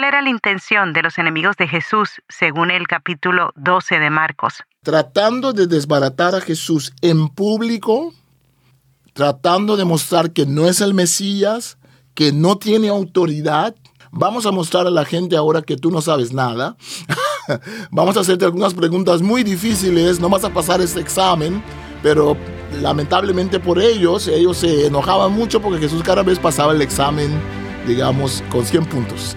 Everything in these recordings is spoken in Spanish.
¿Cuál era la intención de los enemigos de Jesús según el capítulo 12 de Marcos? Tratando de desbaratar a Jesús en público, tratando de mostrar que no es el Mesías, que no tiene autoridad. Vamos a mostrar a la gente ahora que tú no sabes nada. Vamos a hacerte algunas preguntas muy difíciles, no vas a pasar este examen, pero lamentablemente por ellos, ellos se enojaban mucho porque Jesús cada vez pasaba el examen, digamos, con 100 puntos.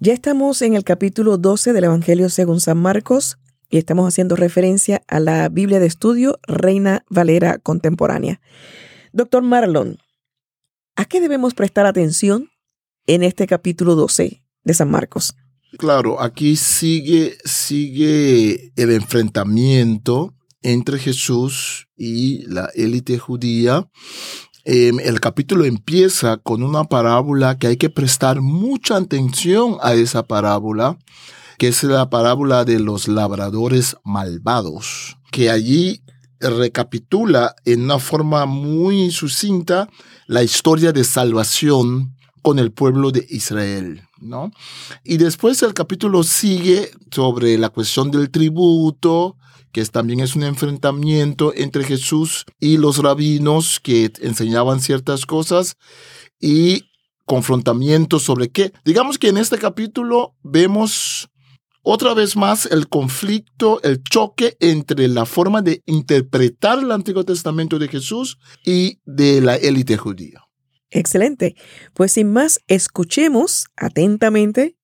Ya estamos en el capítulo 12 del Evangelio según San Marcos y estamos haciendo referencia a la Biblia de estudio Reina Valera Contemporánea. Doctor Marlon, ¿a qué debemos prestar atención en este capítulo 12 de San Marcos? Claro, aquí sigue, sigue el enfrentamiento entre Jesús y la élite judía. Em, el capítulo empieza con una parábola que hay que prestar mucha atención a esa parábola, que es la parábola de los labradores malvados, que allí recapitula en una forma muy sucinta la historia de salvación con el pueblo de Israel. ¿No? Y después el capítulo sigue sobre la cuestión del tributo, que también es un enfrentamiento entre Jesús y los rabinos que enseñaban ciertas cosas y confrontamiento sobre qué. Digamos que en este capítulo vemos otra vez más el conflicto, el choque entre la forma de interpretar el Antiguo Testamento de Jesús y de la élite judía. Excelente. Pues sin más, escuchemos atentamente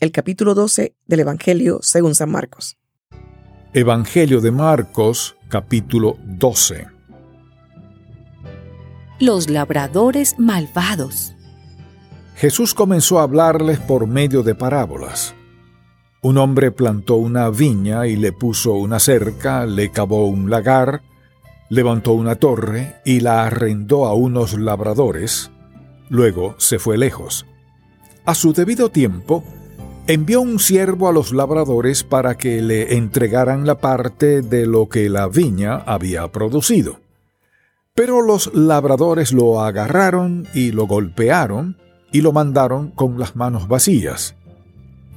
el capítulo 12 del Evangelio según San Marcos. Evangelio de Marcos, capítulo 12. Los labradores malvados. Jesús comenzó a hablarles por medio de parábolas. Un hombre plantó una viña y le puso una cerca, le cavó un lagar, levantó una torre y la arrendó a unos labradores, luego se fue lejos. A su debido tiempo, envió un siervo a los labradores para que le entregaran la parte de lo que la viña había producido. Pero los labradores lo agarraron y lo golpearon y lo mandaron con las manos vacías.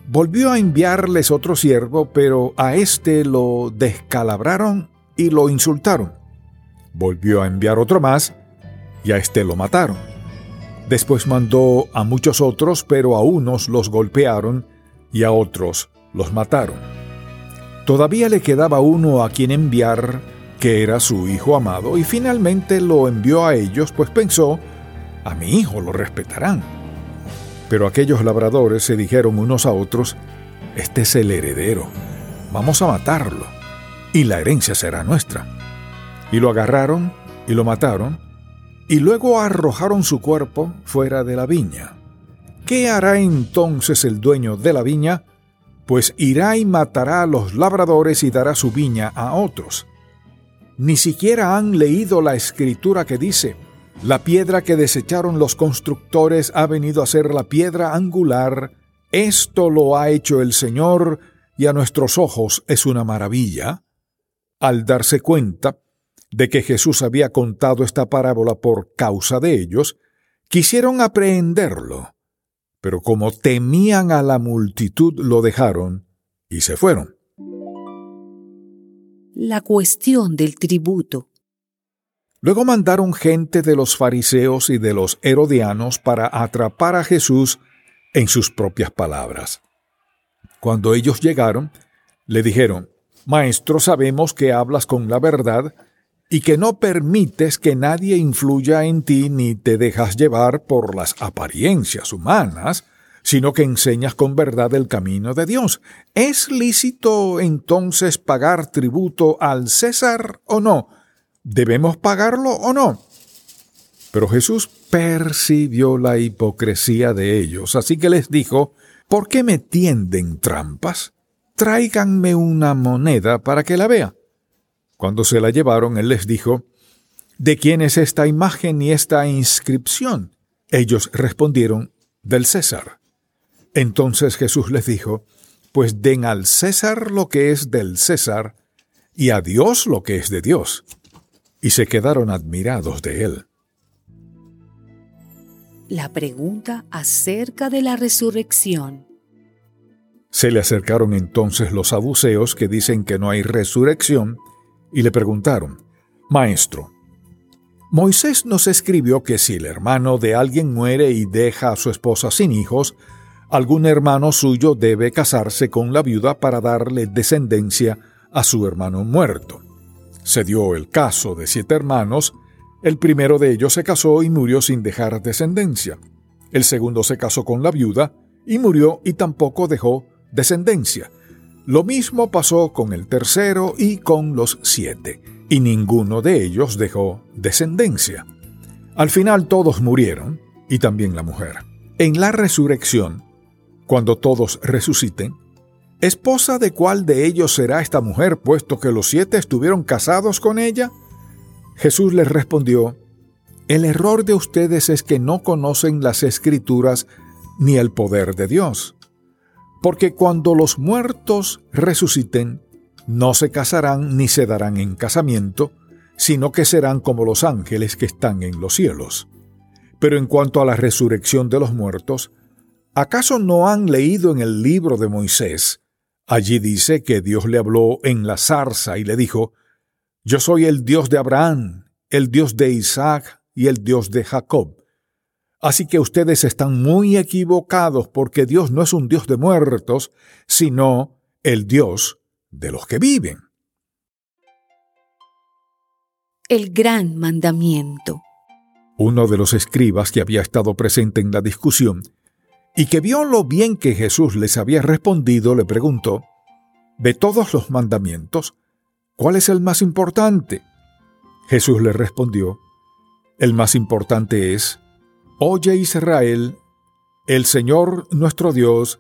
Volvió a enviarles otro siervo, pero a éste lo descalabraron y lo insultaron. Volvió a enviar otro más, y a éste lo mataron. Después mandó a muchos otros, pero a unos los golpearon y a otros los mataron. Todavía le quedaba uno a quien enviar, que era su hijo amado, y finalmente lo envió a ellos, pues pensó, a mi hijo lo respetarán. Pero aquellos labradores se dijeron unos a otros, este es el heredero, vamos a matarlo, y la herencia será nuestra. Y lo agarraron y lo mataron, y luego arrojaron su cuerpo fuera de la viña. ¿Qué hará entonces el dueño de la viña? Pues irá y matará a los labradores y dará su viña a otros. Ni siquiera han leído la escritura que dice, la piedra que desecharon los constructores ha venido a ser la piedra angular, esto lo ha hecho el Señor, y a nuestros ojos es una maravilla. Al darse cuenta, de que Jesús había contado esta parábola por causa de ellos, quisieron aprehenderlo, pero como temían a la multitud lo dejaron y se fueron. La cuestión del tributo. Luego mandaron gente de los fariseos y de los herodianos para atrapar a Jesús en sus propias palabras. Cuando ellos llegaron, le dijeron, Maestro, sabemos que hablas con la verdad y que no permites que nadie influya en ti ni te dejas llevar por las apariencias humanas, sino que enseñas con verdad el camino de Dios. ¿Es lícito entonces pagar tributo al César o no? ¿Debemos pagarlo o no? Pero Jesús percibió la hipocresía de ellos, así que les dijo, ¿por qué me tienden trampas? Tráiganme una moneda para que la vea. Cuando se la llevaron, él les dijo, ¿De quién es esta imagen y esta inscripción? Ellos respondieron, del César. Entonces Jesús les dijo, Pues den al César lo que es del César, y a Dios lo que es de Dios. Y se quedaron admirados de él. La pregunta acerca de la resurrección. Se le acercaron entonces los saduceos que dicen que no hay resurrección, y le preguntaron, Maestro, Moisés nos escribió que si el hermano de alguien muere y deja a su esposa sin hijos, algún hermano suyo debe casarse con la viuda para darle descendencia a su hermano muerto. Se dio el caso de siete hermanos, el primero de ellos se casó y murió sin dejar descendencia. El segundo se casó con la viuda y murió y tampoco dejó descendencia. Lo mismo pasó con el tercero y con los siete y ninguno de ellos dejó descendencia. Al final todos murieron, y también la mujer. En la resurrección, cuando todos resuciten, ¿esposa de cuál de ellos será esta mujer, puesto que los siete estuvieron casados con ella? Jesús les respondió, El error de ustedes es que no conocen las escrituras ni el poder de Dios. Porque cuando los muertos resuciten, no se casarán ni se darán en casamiento, sino que serán como los ángeles que están en los cielos. Pero en cuanto a la resurrección de los muertos, ¿acaso no han leído en el libro de Moisés? Allí dice que Dios le habló en la zarza y le dijo, Yo soy el Dios de Abraham, el Dios de Isaac y el Dios de Jacob. Así que ustedes están muy equivocados porque Dios no es un Dios de muertos, sino el Dios de los que viven. El gran mandamiento. Uno de los escribas que había estado presente en la discusión y que vio lo bien que Jesús les había respondido, le preguntó, ¿De todos los mandamientos, cuál es el más importante? Jesús le respondió, El más importante es, Oye Israel, el Señor nuestro Dios,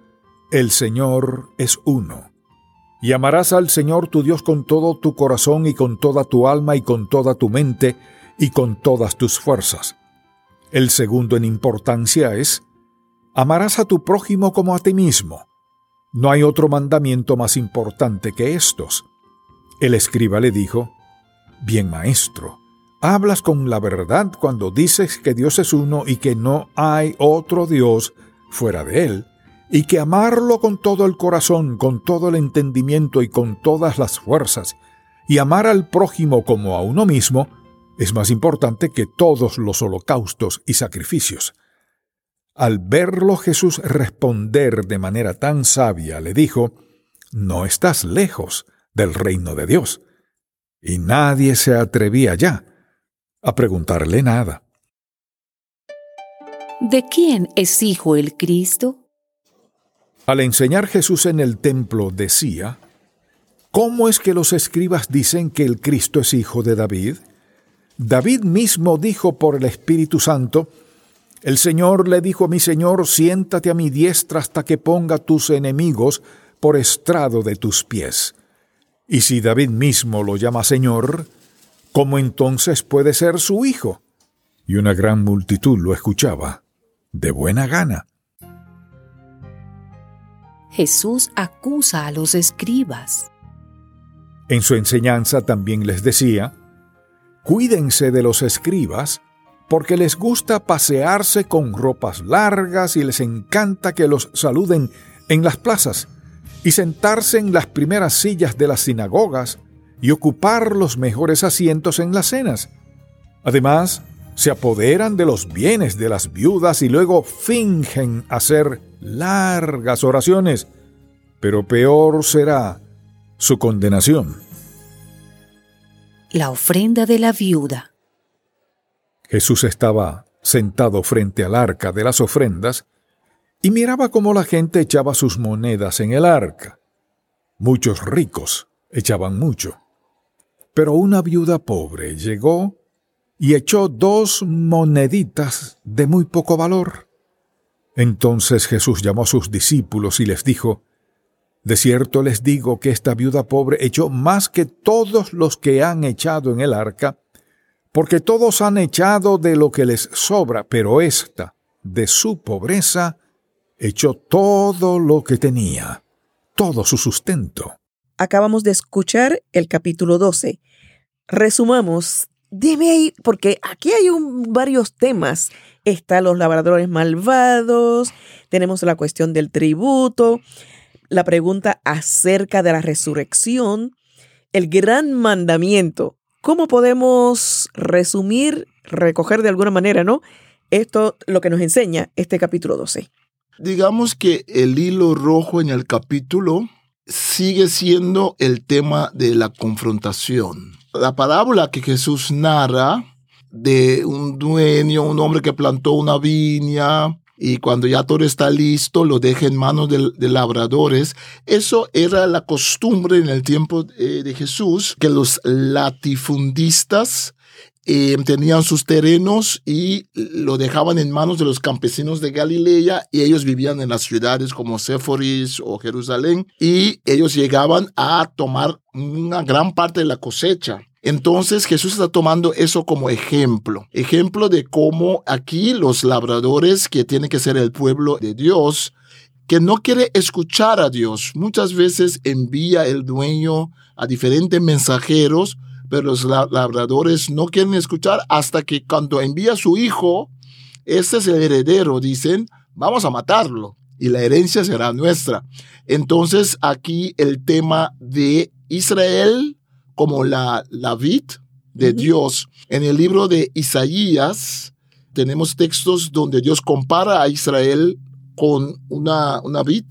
el Señor es uno. Y amarás al Señor tu Dios con todo tu corazón y con toda tu alma y con toda tu mente y con todas tus fuerzas. El segundo en importancia es, amarás a tu prójimo como a ti mismo. No hay otro mandamiento más importante que estos. El escriba le dijo, Bien maestro, hablas con la verdad cuando dices que Dios es uno y que no hay otro Dios fuera de él y que amarlo con todo el corazón, con todo el entendimiento y con todas las fuerzas, y amar al prójimo como a uno mismo, es más importante que todos los holocaustos y sacrificios. Al verlo Jesús responder de manera tan sabia, le dijo, No estás lejos del reino de Dios. Y nadie se atrevía ya a preguntarle nada. ¿De quién es hijo el Cristo? Al enseñar Jesús en el templo decía, ¿Cómo es que los escribas dicen que el Cristo es hijo de David? David mismo dijo por el Espíritu Santo, El Señor le dijo a mi Señor, siéntate a mi diestra hasta que ponga tus enemigos por estrado de tus pies. Y si David mismo lo llama Señor, ¿cómo entonces puede ser su hijo? Y una gran multitud lo escuchaba, de buena gana. Jesús acusa a los escribas. En su enseñanza también les decía, cuídense de los escribas, porque les gusta pasearse con ropas largas y les encanta que los saluden en las plazas y sentarse en las primeras sillas de las sinagogas y ocupar los mejores asientos en las cenas. Además, se apoderan de los bienes de las viudas y luego fingen hacer largas oraciones, pero peor será su condenación. La ofrenda de la viuda. Jesús estaba sentado frente al arca de las ofrendas y miraba cómo la gente echaba sus monedas en el arca. Muchos ricos echaban mucho. Pero una viuda pobre llegó y echó dos moneditas de muy poco valor. Entonces Jesús llamó a sus discípulos y les dijo, De cierto les digo que esta viuda pobre echó más que todos los que han echado en el arca, porque todos han echado de lo que les sobra, pero ésta, de su pobreza, echó todo lo que tenía, todo su sustento. Acabamos de escuchar el capítulo 12. Resumamos, dime ahí, porque aquí hay varios temas. Están los labradores malvados, tenemos la cuestión del tributo, la pregunta acerca de la resurrección, el gran mandamiento. ¿Cómo podemos resumir, recoger de alguna manera, no? Esto lo que nos enseña este capítulo 12. Digamos que el hilo rojo en el capítulo sigue siendo el tema de la confrontación. La parábola que Jesús narra de un dueño, un hombre que plantó una viña y cuando ya todo está listo lo deja en manos de, labradores. Eso era la costumbre en el tiempo eh, de Jesús, que los latifundistas eh, tenían sus terrenos y lo dejaban en manos de los campesinos de Galilea y ellos vivían en las ciudades como Séforis o Jerusalén y ellos llegaban a tomar una gran parte de la cosecha. Entonces Jesús está tomando eso como ejemplo, ejemplo de cómo aquí los labradores que tienen que ser el pueblo de Dios, que no quiere escuchar a Dios, muchas veces envía el dueño a diferentes mensajeros pero los labradores no quieren escuchar hasta que cuando envía a su hijo, este es el heredero, dicen, vamos a matarlo y la herencia será nuestra. Entonces aquí el tema de Israel como la, la vid de Dios. En el libro de Isaías tenemos textos donde Dios compara a Israel con una, una vid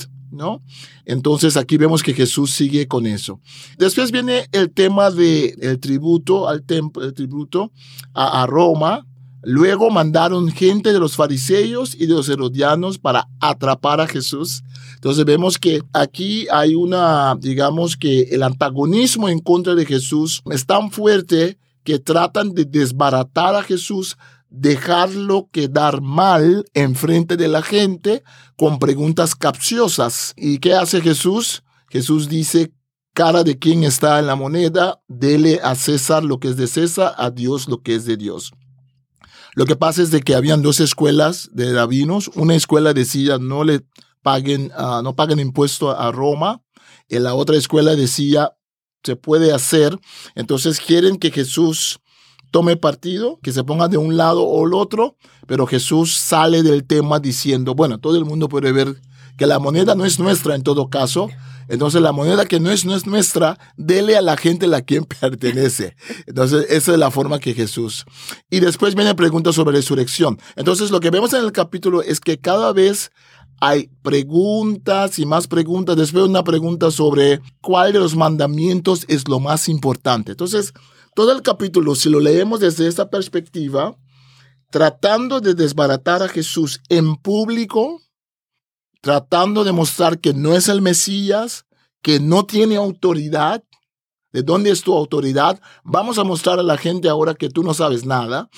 Entonces aquí vemos que Jesús sigue con eso. Después viene el tema del el tributo al templo, el tributo a, Roma. Luego mandaron gente de los fariseos y de los herodianos para atrapar a Jesús. Entonces vemos que aquí hay una, digamos que el antagonismo en contra de Jesús es tan fuerte que tratan de desbaratar a Jesús dejarlo quedar mal en frente de la gente con preguntas capciosas. ¿Y qué hace Jesús? Jesús dice, cara de quien está en la moneda, dele a César lo que es de César, a Dios lo que es de Dios. Lo que pasa es de que habían dos escuelas de rabinos. Una escuela decía no le paguen, uh, no paguen impuesto a Roma. Y la otra escuela decía se puede hacer. Entonces quieren que Jesús tome partido, que se ponga de un lado o el otro, pero Jesús sale del tema diciendo, bueno, todo el mundo puede ver que la moneda no es nuestra en todo caso, entonces la moneda que no es, no es nuestra, dele a la gente la quien pertenece. Entonces esa es la forma que Jesús. Y después viene pregunta sobre resurrección. Entonces lo que vemos en el capítulo es que cada vez hay preguntas y más preguntas. Después una pregunta sobre cuál de los mandamientos es lo más importante. Entonces, todo el capítulo, si lo leemos desde esta perspectiva, tratando de desbaratar a Jesús en público, tratando de mostrar que no es el Mesías, que no tiene autoridad. ¿De dónde es tu autoridad? Vamos a mostrar a la gente ahora que tú no sabes nada.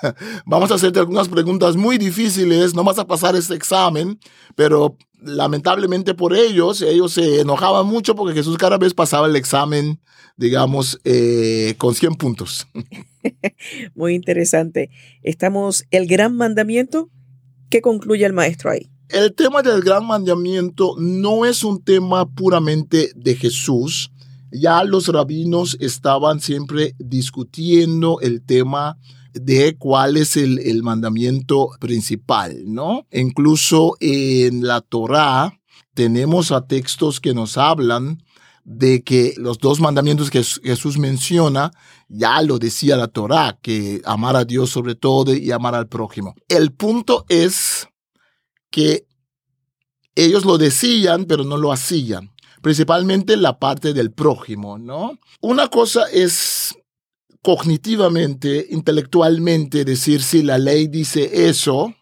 Vamos a hacerte algunas preguntas muy difíciles, no vas a pasar este examen, pero lamentablemente por ellos, ellos se enojaban mucho porque Jesús cada vez pasaba el examen, digamos, eh, con 100 puntos. Muy interesante. Estamos, el gran mandamiento, ¿qué concluye el maestro ahí? El tema del gran mandamiento no es un tema puramente de Jesús. Ya los rabinos estaban siempre discutiendo el tema de cuál es el, mandamiento principal, ¿no? Incluso en la Torá tenemos a textos que nos hablan de que los dos mandamientos que Jesús menciona, ya lo decía la Torá, que amar a Dios sobre todo y amar al prójimo. El punto es que ellos lo decían, pero no lo hacían. Principalmente la parte del prójimo, ¿no? Una cosa es cognitivamente, intelectualmente, decir si la ley dice eso.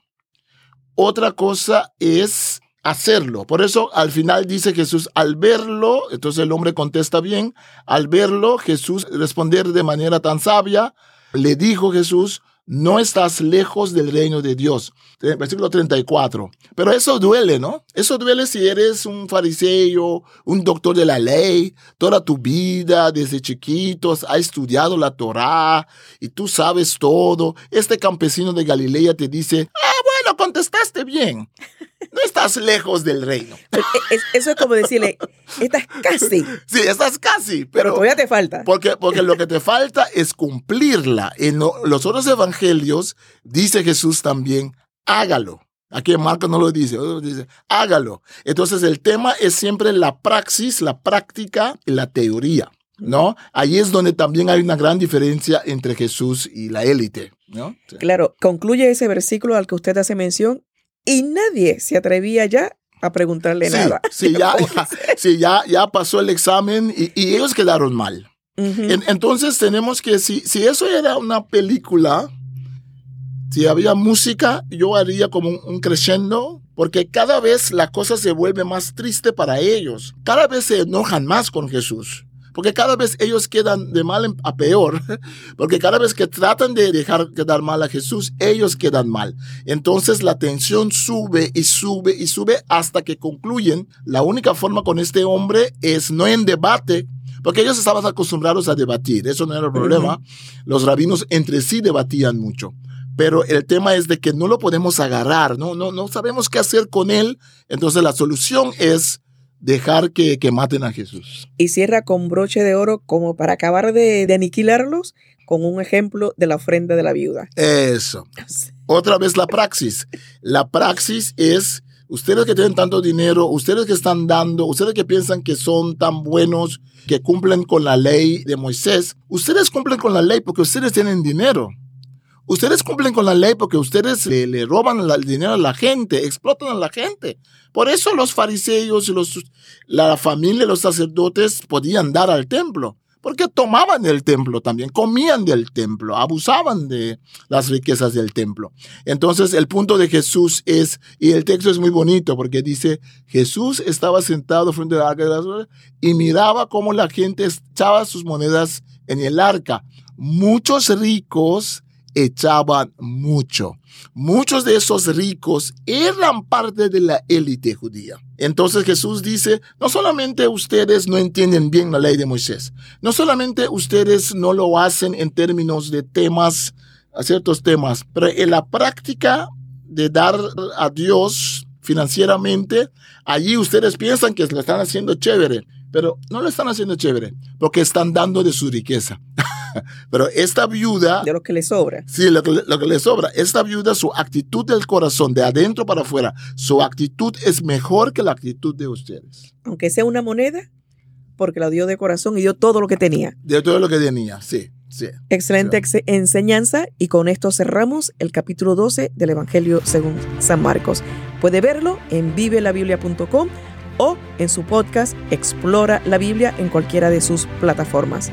Otra cosa es hacerlo. Por eso al final dice Jesús, al verlo, entonces el hombre contesta bien, al verlo, Jesús responder de manera tan sabia, le dijo Jesús, no estás lejos del reino de Dios. Versículo 34. Pero eso duele, ¿no? Eso duele si eres un fariseo, un doctor de la ley, toda tu vida, desde chiquitos, ha estudiado la Torá y tú sabes todo. Este campesino de Galilea te dice, ah, bueno, contestaste bien. No estás lejos del reino. eso es como decirle, estás casi. Sí, estás casi. Pero, todavía te falta. Porque, porque lo que te falta es cumplirla. En los otros evangelios dice Jesús también, hágalo. Aquí Marcos no lo dice, dice, hágalo. Entonces el tema es siempre la praxis, la práctica y la teoría. ¿no? Ahí es donde también hay una gran diferencia entre Jesús y la élite, ¿no? Claro, concluye ese versículo al que usted hace mención y nadie se atrevía ya a preguntarle nada. Sí, ya, ya, ya, pasó el examen y, ellos quedaron mal. entonces tenemos que, si, si eso era una película, si había música, yo haría como un, crescendo, porque cada vez la cosa se vuelve más triste para ellos. Cada vez se enojan más con Jesús. Porque cada vez ellos quedan de mal a peor. Porque cada vez que tratan de dejar quedar mal a Jesús, ellos quedan mal. Entonces la tensión sube y sube y sube hasta que concluyen. La única forma con este hombre es no en debate, porque ellos estaban acostumbrados a debatir. Eso no era el problema. Los rabinos entre sí debatían mucho pero el tema es de que no lo podemos agarrar, no, no, no sabemos qué hacer con él. Entonces la solución es dejar que, maten a Jesús. Y cierra con broche de oro como para acabar de, aniquilarlos con un ejemplo de la ofrenda de la viuda. Eso. Otra vez la praxis. La praxis es ustedes que tienen tanto dinero, ustedes que están dando, ustedes que piensan que son tan buenos, que cumplen con la ley de Moisés, ustedes cumplen con la ley porque ustedes tienen dinero. Ustedes cumplen con la ley porque ustedes le, roban el dinero a la gente, explotan a la gente. Por eso los fariseos y los, la familia, los sacerdotes podían dar al templo, porque tomaban el templo también, comían del templo, abusaban de las riquezas del templo. Entonces el punto de Jesús es, y el texto es muy bonito porque dice, Jesús estaba sentado frente al arca de las y miraba cómo la gente echaba sus monedas en el arca. Muchos ricos echaban mucho. Muchos de esos ricos eran parte de la élite judía. Entonces Jesús dice, no solamente ustedes no entienden bien la ley de Moisés, no solamente ustedes no lo hacen en términos de temas, a ciertos temas, pero en la práctica de dar a Dios financieramente, allí ustedes piensan que lo están haciendo chévere, pero no lo están haciendo chévere, porque están dando de su riqueza. Pero esta viuda... De lo que le sobra. Sí, lo que, lo que le sobra. Esta viuda, su actitud del corazón, de adentro para afuera, su actitud es mejor que la actitud de ustedes. Aunque sea una moneda, porque la dio de corazón y dio todo lo que tenía. Dio todo lo que tenía, sí. Sí, Excelente enseñanza y con esto cerramos el capítulo 12 del Evangelio según San Marcos. Puede verlo en vivelabiblia.com o en su podcast Explora la Biblia en cualquiera de sus plataformas